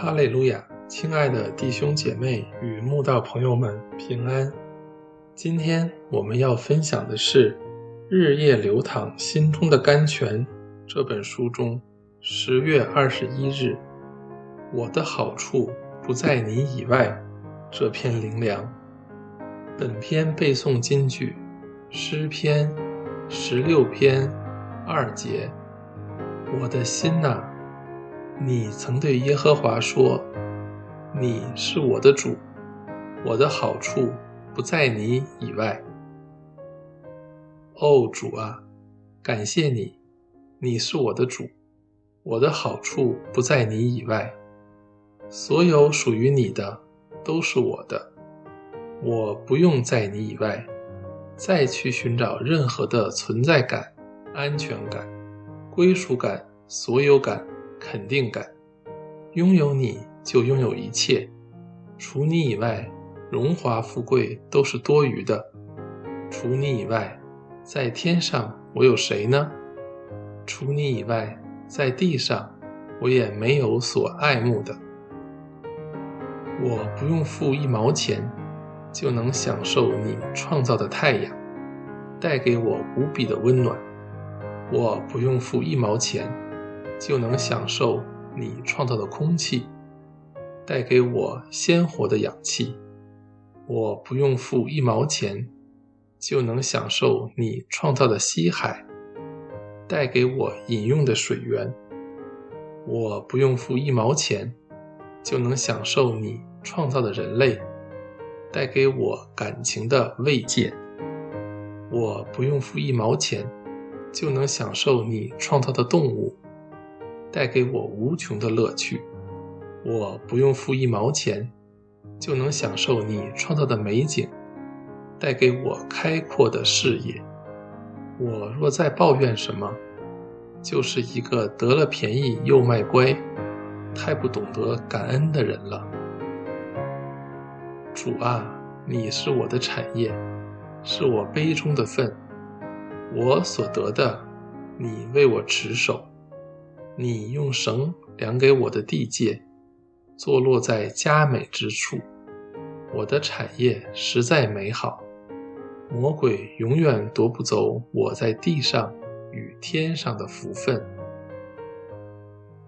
哈利路亚，亲爱的弟兄姐妹与慕道朋友们平安。今天我们要分享的是《日夜流淌心中的甘泉》这本书中十月二十一日“我的好处不在你以外”这篇灵粮。本篇背诵金句：诗篇十六篇二节。我的心呐。你曾对耶和华说：“你是我的主，我的好处不在你以外。”哦，主啊，感谢你，你是我的主，我的好处不在你以外。所有属于你的都是我的，我不用在你以外再去寻找任何的存在感、安全感、归属感、所有感。肯定感，拥有你就拥有一切，除你以外，荣华富贵都是多余的。除你以外，在天上我有谁呢？除你以外，在地上我也没有所爱慕的。我不用付一毛钱，就能享受你创造的太阳，带给我无比的温暖。我不用付一毛钱。就能享受你创造的空气，带给我鲜活的氧气。我不用付一毛钱，就能享受你创造的西海，带给我饮用的水源。我不用付一毛钱，就能享受你创造的人类，带给我感情的慰藉。我不用付一毛钱，就能享受你创造的动物。带给我无穷的乐趣，我不用付一毛钱，就能享受你创造的美景，带给我开阔的视野。我若再抱怨什么，就是一个得了便宜又卖乖、太不懂得感恩的人了。主啊，你是我的产业，是我杯中的份，我所得的，你为我持守。你用绳量给我的地界，坐落在佳美之处。我的产业实在美好，魔鬼永远夺不走我在地上与天上的福分。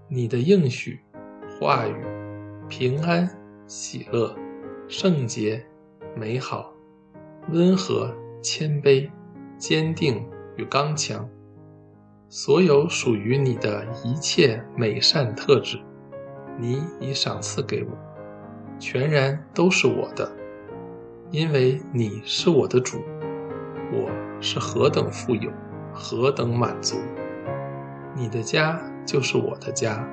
你的应许、话语、平安、喜乐、圣洁、美好、温和、谦卑、坚定与刚强。所有属于你的一切美善特质，你已赏赐给我，全然都是我的，因为你是我的主。我是何等富有，何等满足！你的家就是我的家，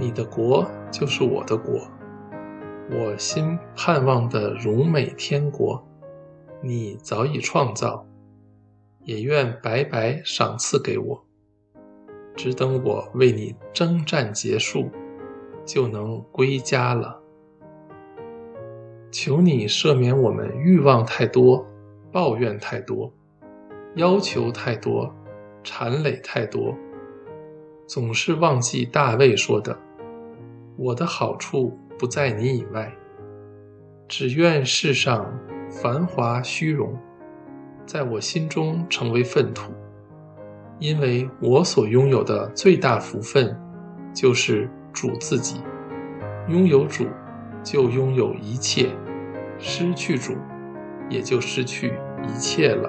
你的国就是我的国。我心盼望的荣美天国，你早已创造。也愿白白赏赐给我，只等我为你征战结束，就能归家了。求你赦免我们欲望太多，抱怨太多，要求太多，缠累太多，总是忘记大卫说的：“我的好处不在你以外，只愿世上繁华虚荣。”在我心中成为粪土，因为我所拥有的最大福分，就是主自己。拥有主，就拥有一切；失去主，也就失去一切了。